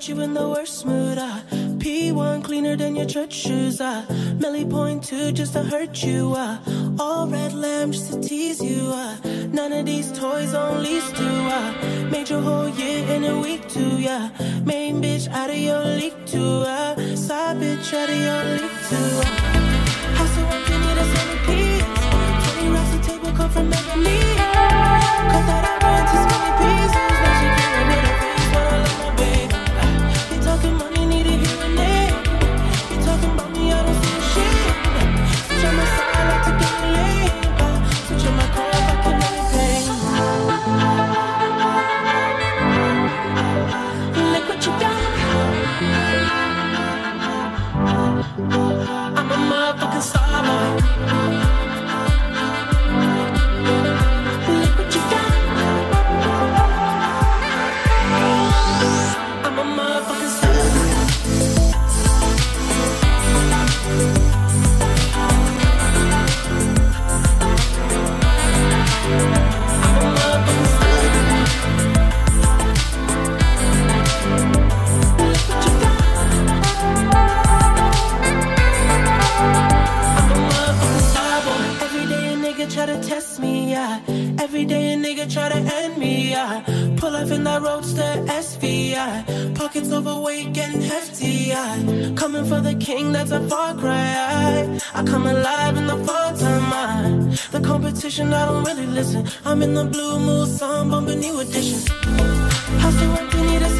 put you in the worst mood. Uh. P1 cleaner than your church shoes. Uh. Millie point two just to hurt you. Uh. All red lamb just to tease you. Uh. None of these toys on lease. Uh. Out of your Yeah. Pockets overweight, getting hefty, yeah. Coming for the king, that's a far cry. I, I come alive in the fall time, I. The competition, I don't really listen. I'm in the blue mood, song bumping new edition. House so empty, need a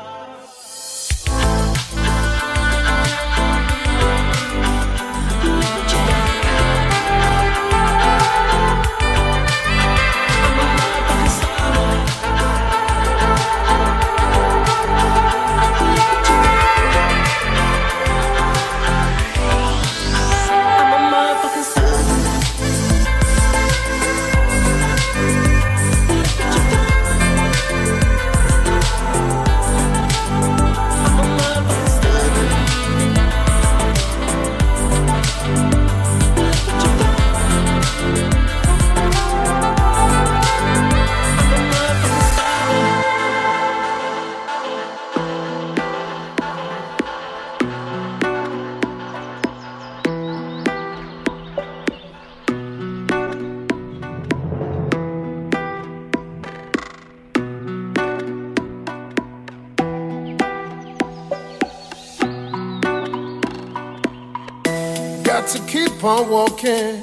Walking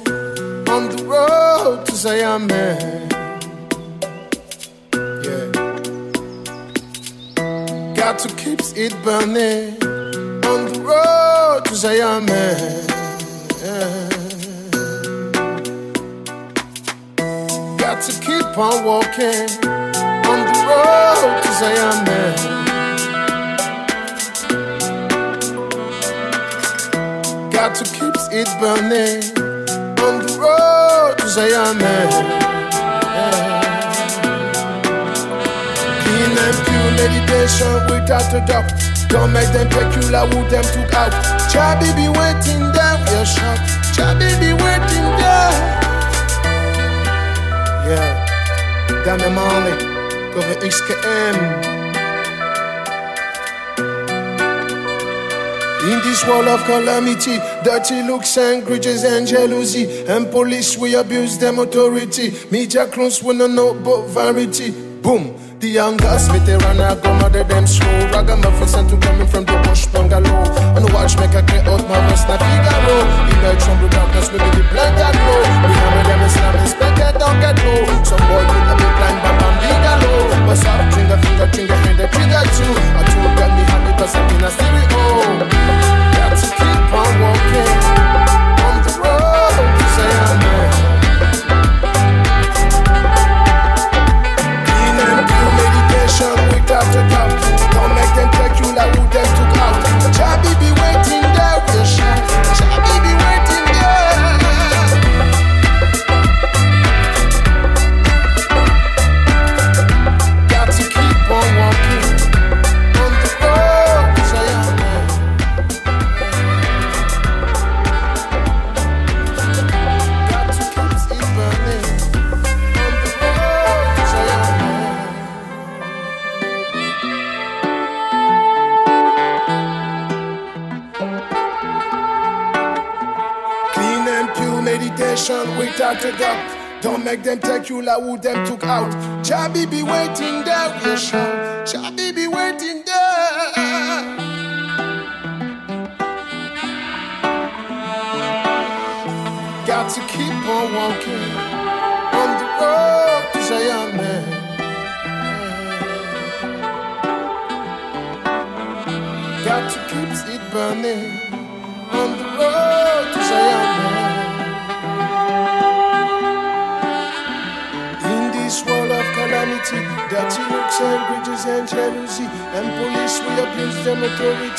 on the road to Zion, man. Yeah. Got to keep it burning on the road to Zion, man. Yeah. Got to keep on walking it burning on the road to Zion. Eh? Yeah. Clean and pure meditation without a doubt. Don't make them peculiar who them took out. Chabi be waiting down your shop. Chabi be waiting there. Yeah, down the go for XKM. In this world of calamity, dirty looks and grudges and jealousy. And police, we abuse them authority. Media clones, we don't know but variety. Boom. The young girls, veteran, I go mother them slow. Ragamuffins sent to coming from the bush bungalow. And watch, make a clear out my rest, na Figaro. who them took out. Jabi be waiting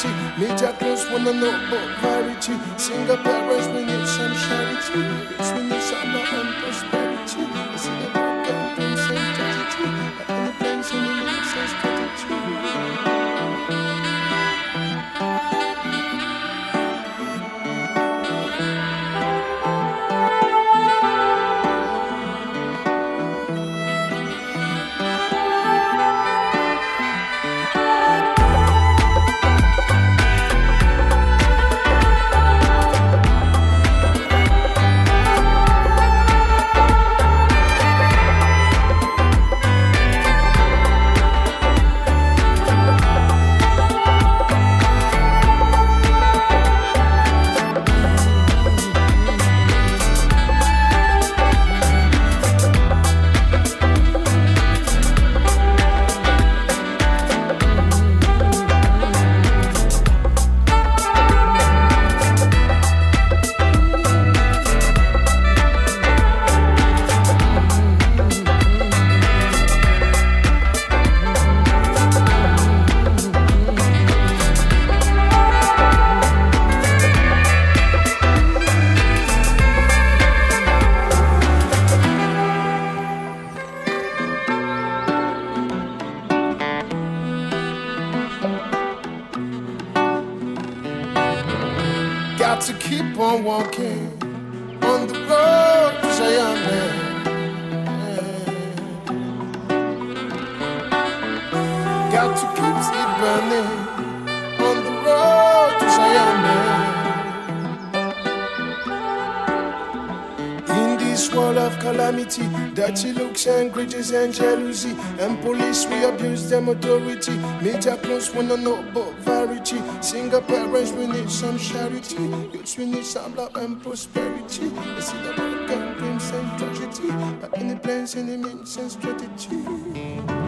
charity. Major girls wanna know about variety. Single parents bring it some charity. and grudges and jealousy. And police, we abuse them authority. Media plus wanna know about variety. Single parents, we need some charity. Youths, we need some love and prosperity. I see the world dreams and tragedy. But any plans, any means and strategy.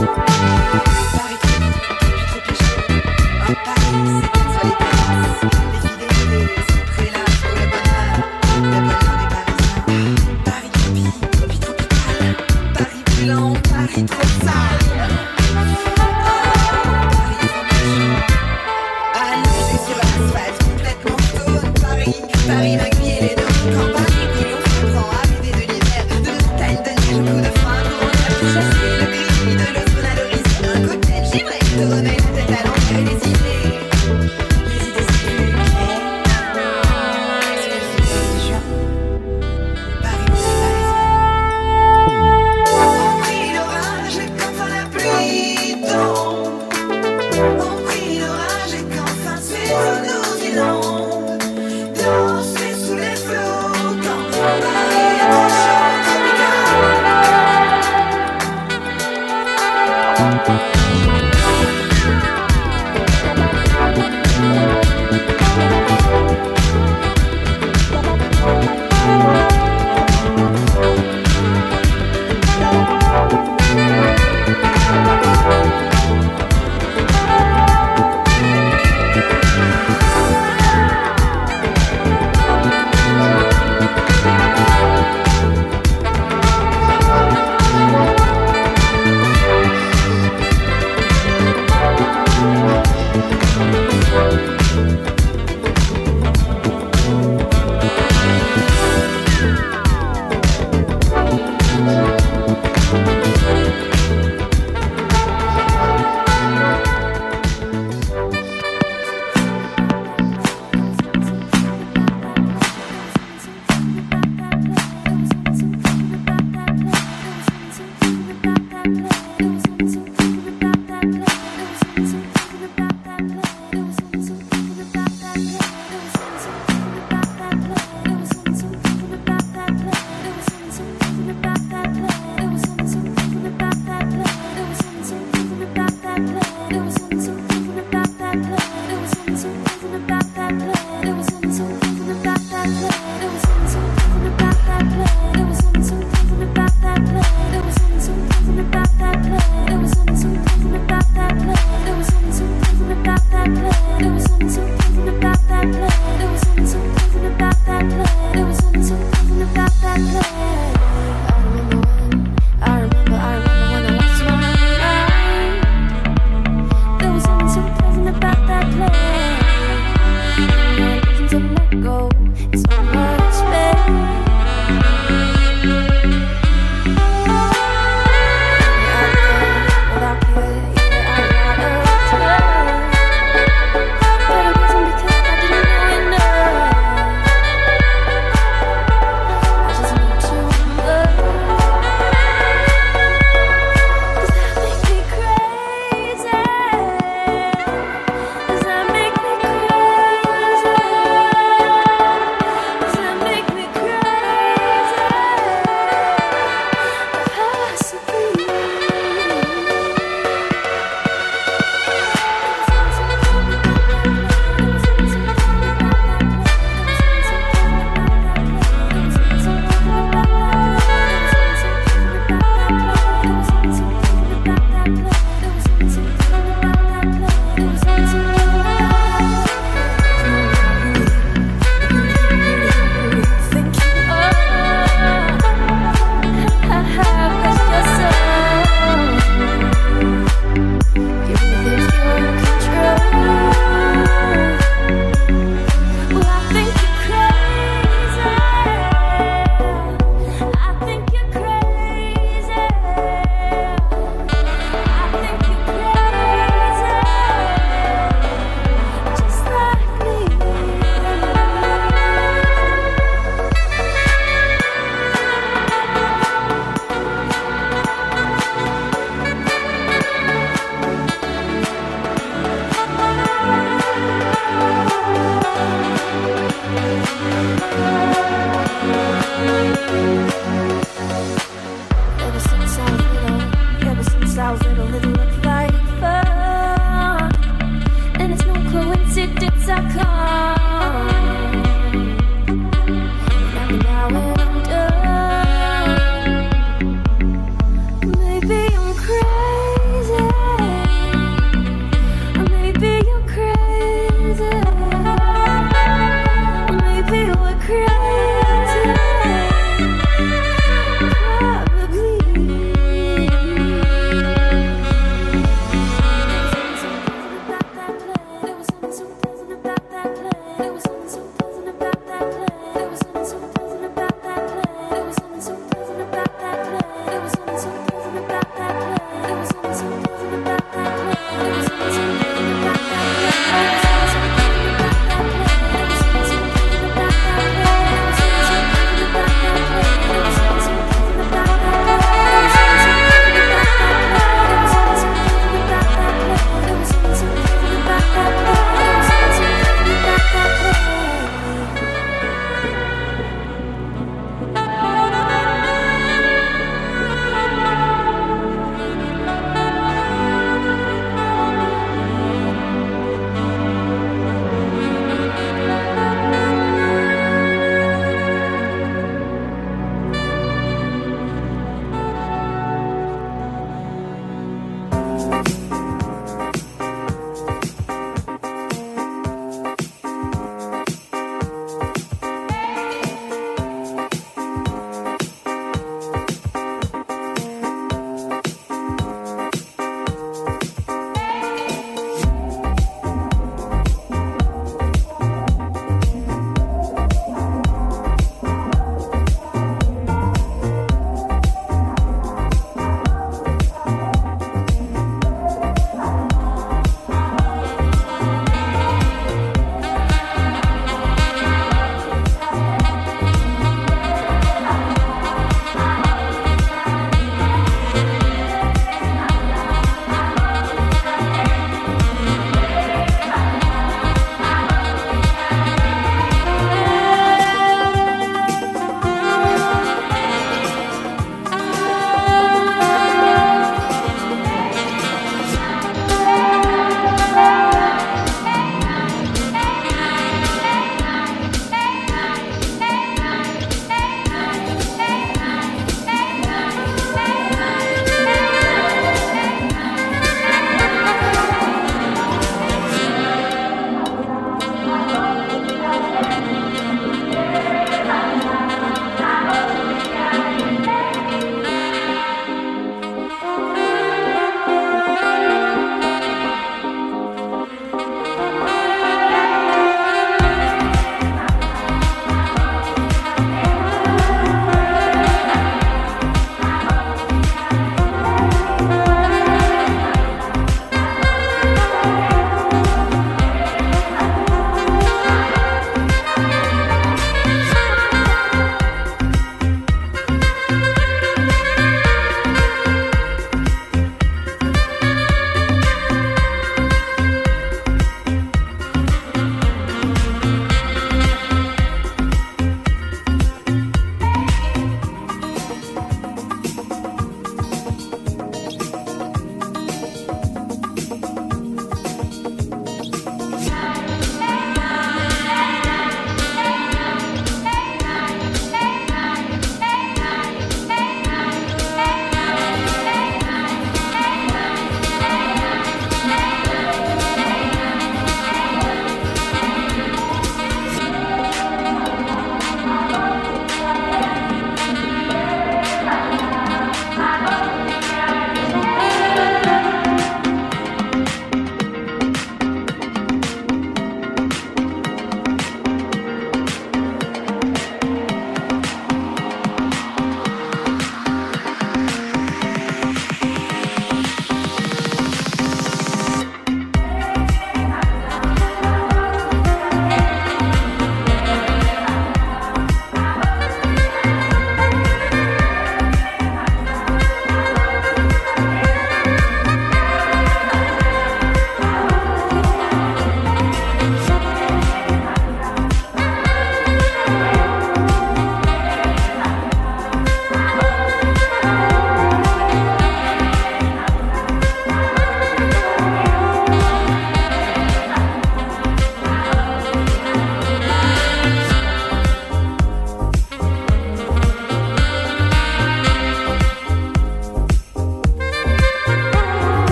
Thank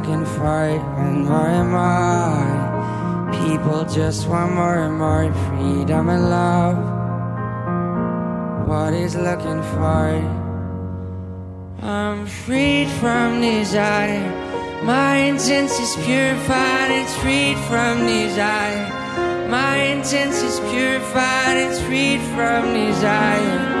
He's looking and more and more. People just want more and more freedom and love. what is looking for. I'm freed from desire. My intent is purified, it's freed from desire. My intent is purified, it's freed from desire.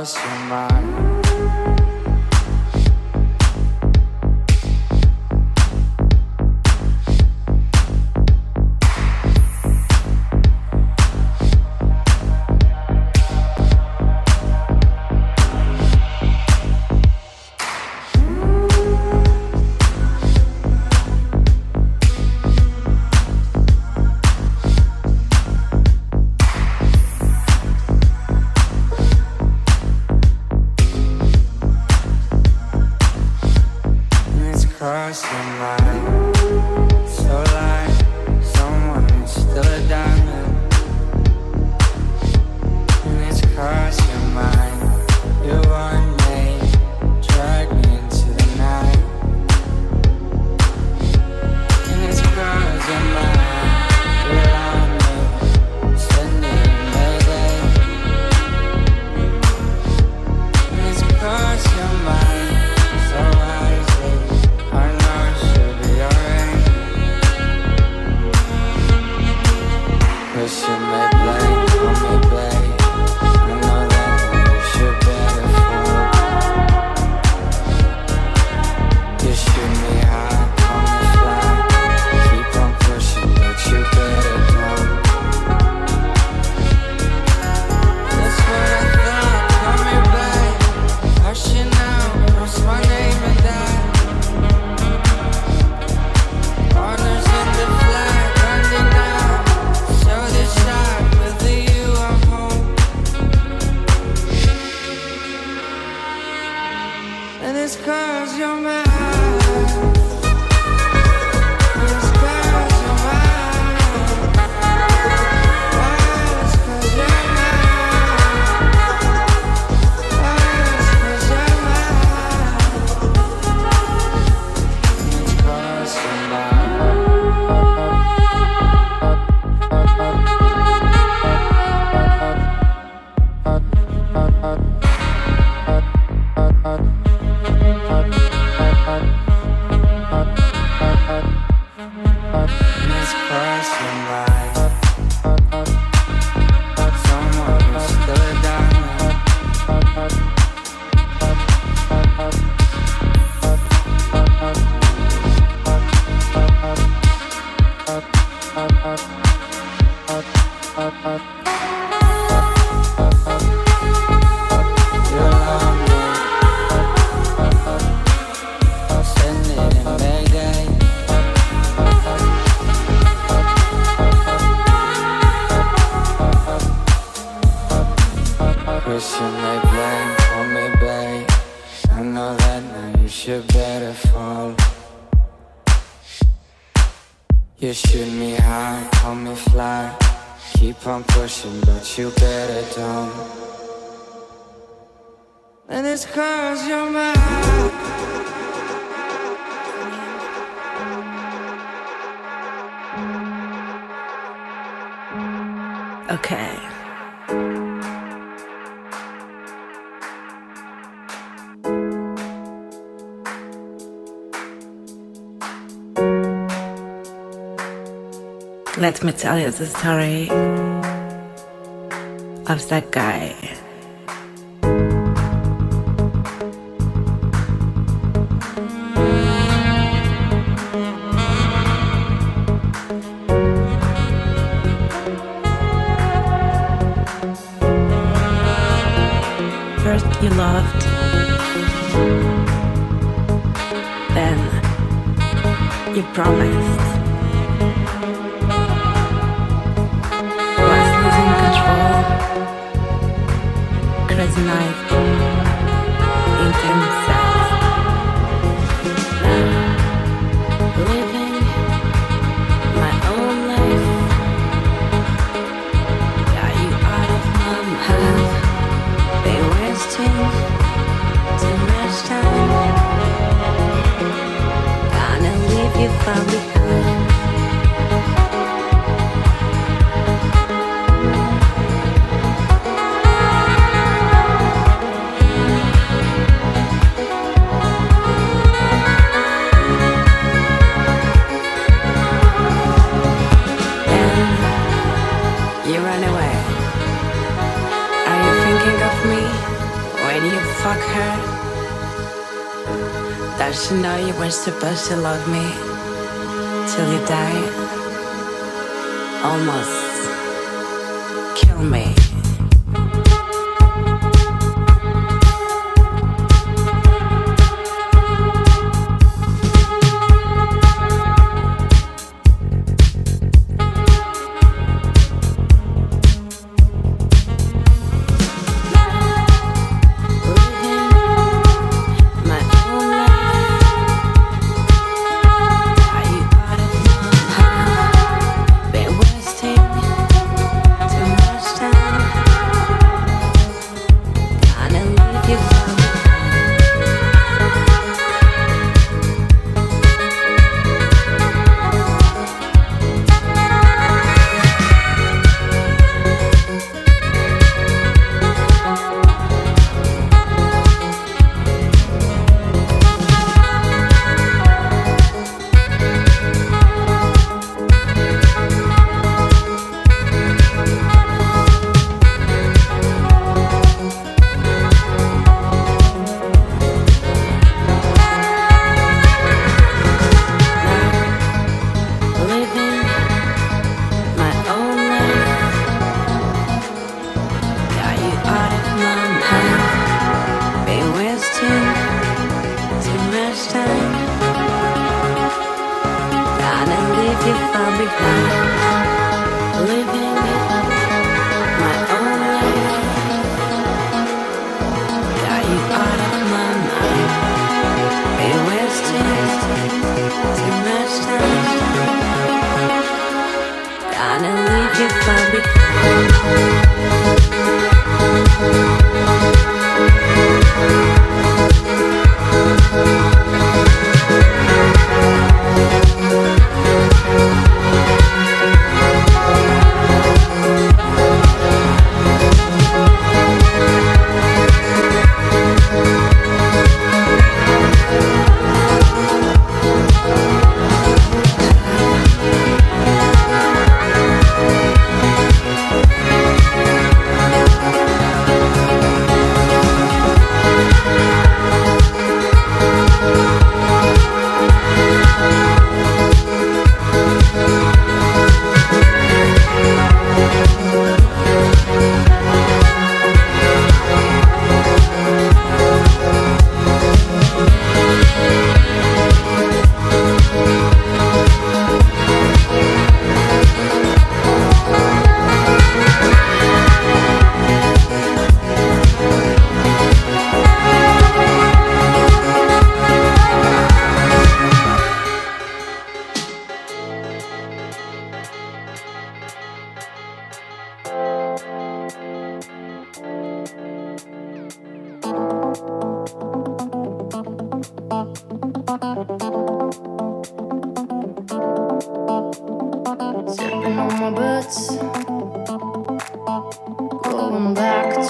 lost your mind. that, you should better fall. You shoot me high, call me fly. Keep on pushing, but you better don't. And it's cause you're mine. Okay. Me tell you the story of that guy. Does you know you were supposed to love me till you die? Almost kill me. You far behind.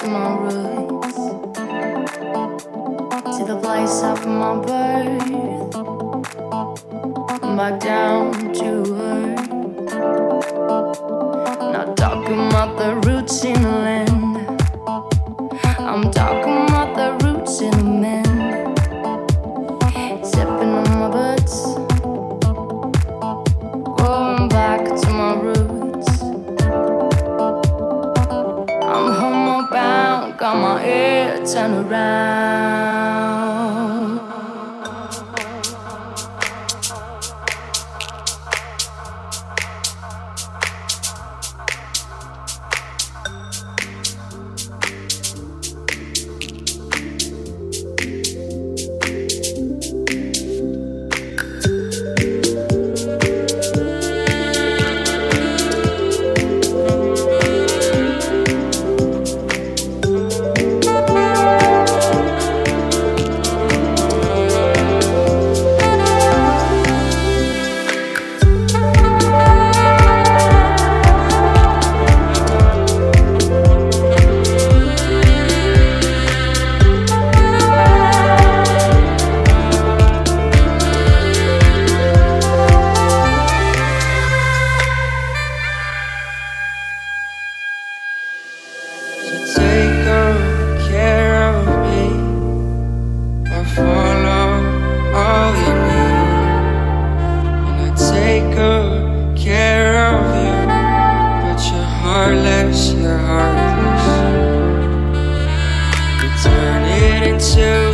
of my roots, to the place of my birth, back down to earth. So.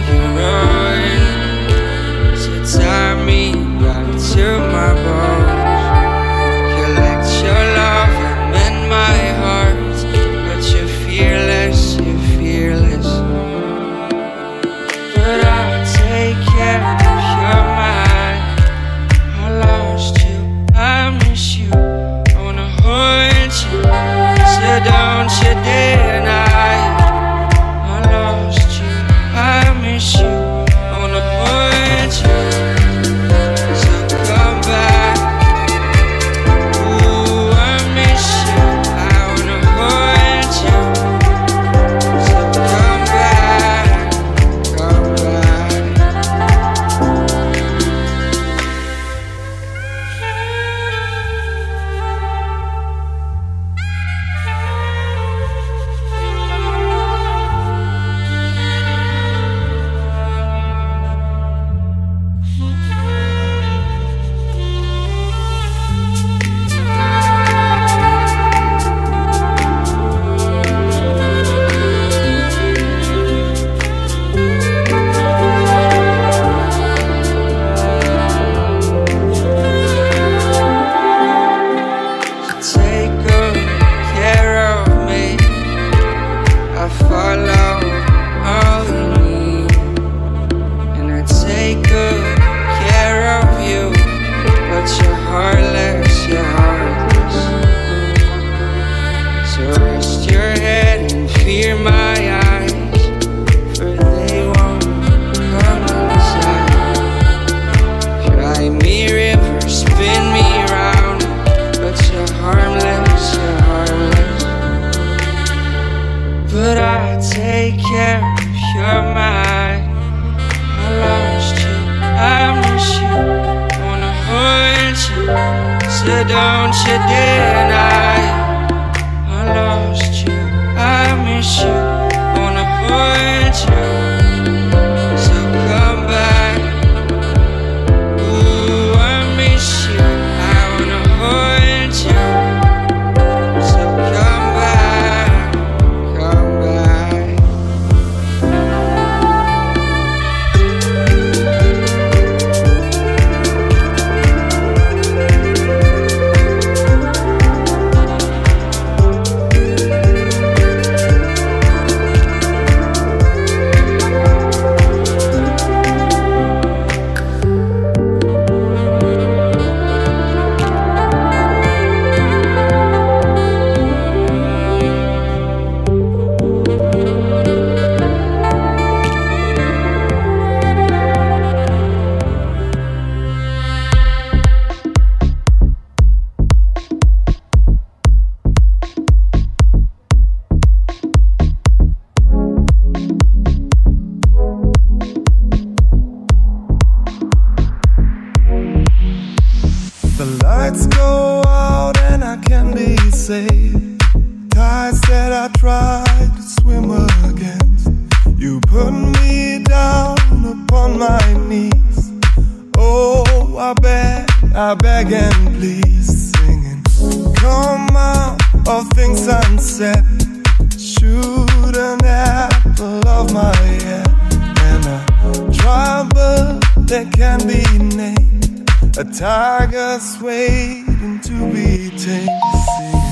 I beg, I beg and please, singing. Come out of things unsaid. Shoot an apple of my head. And a trouble that can be named. A tiger's waiting to be tamed.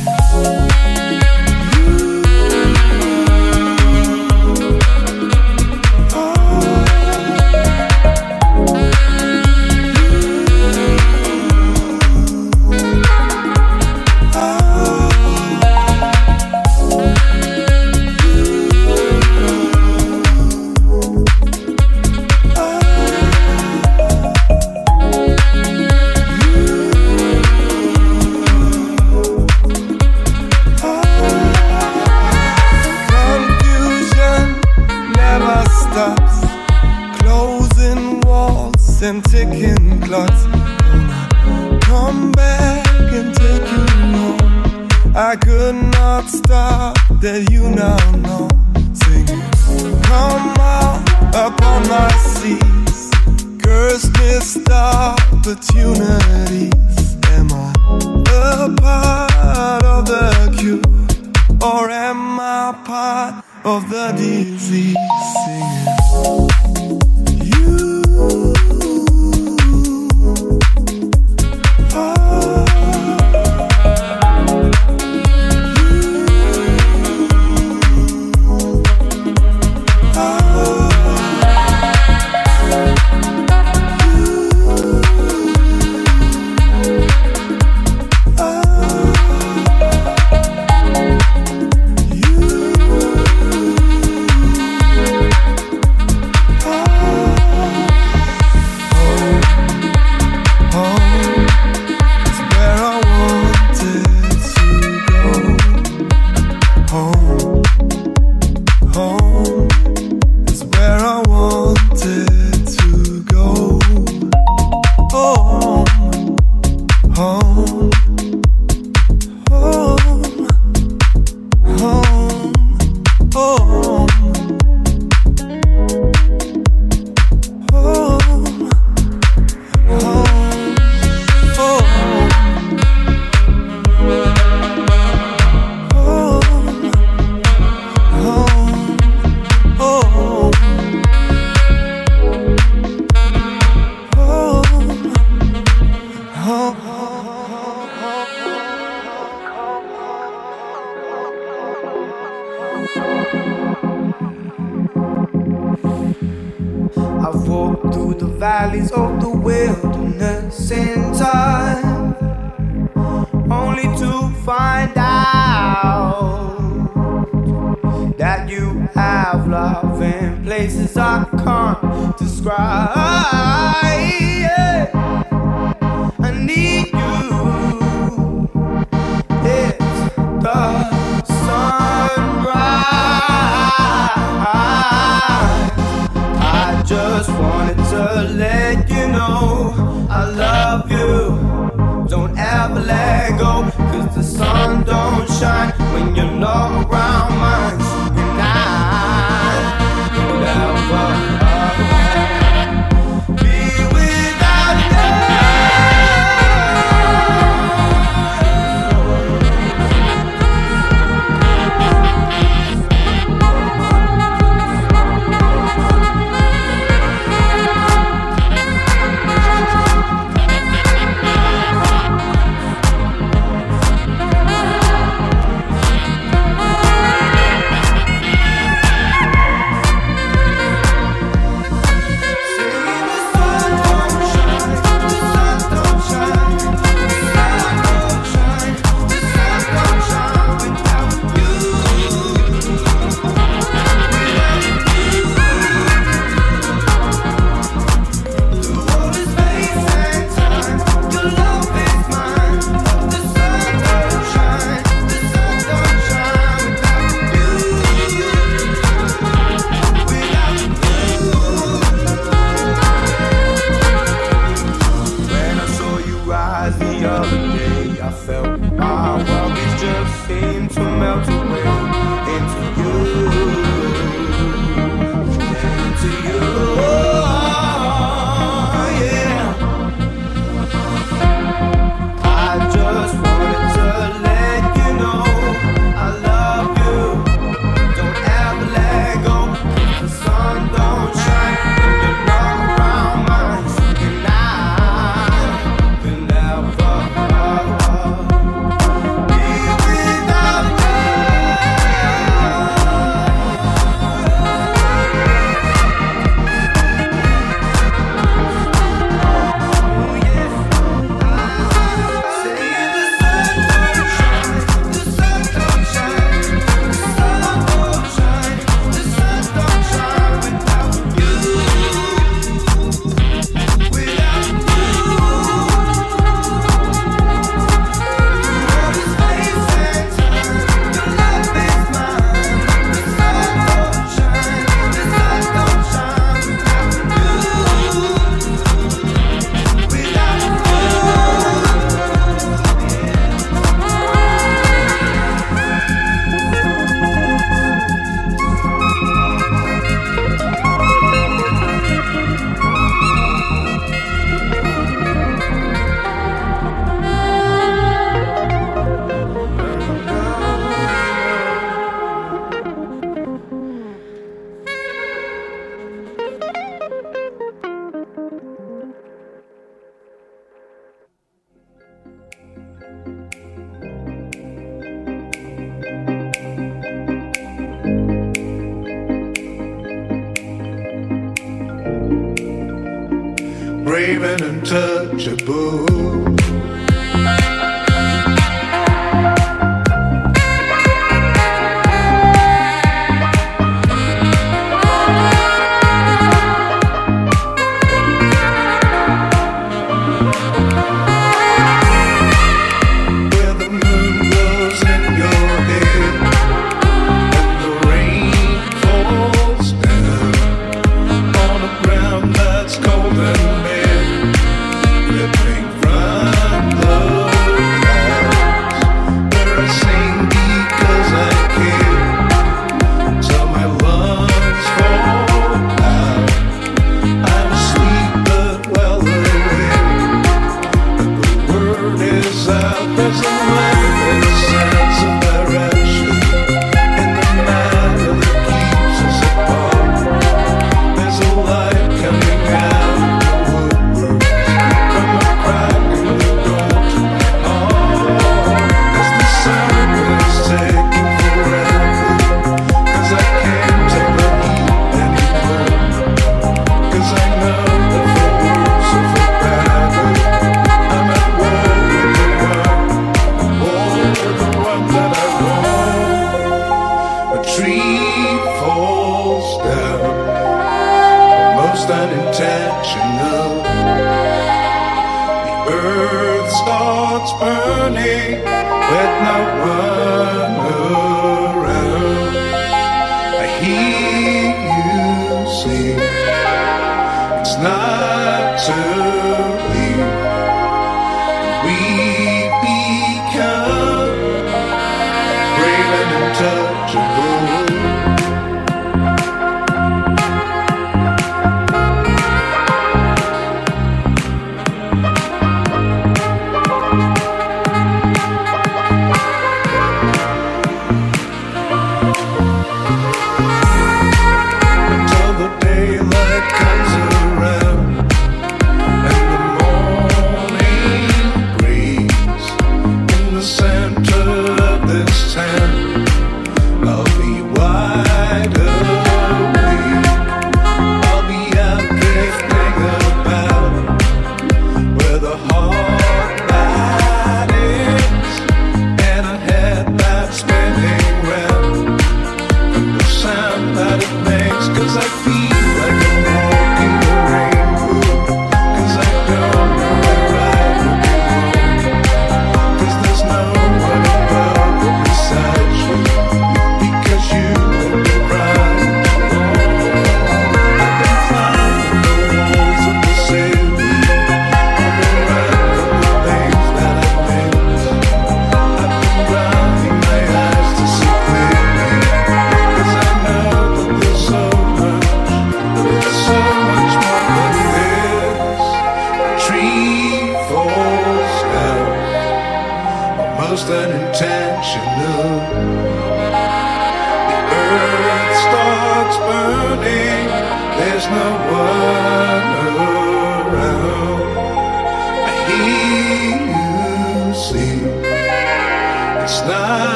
numb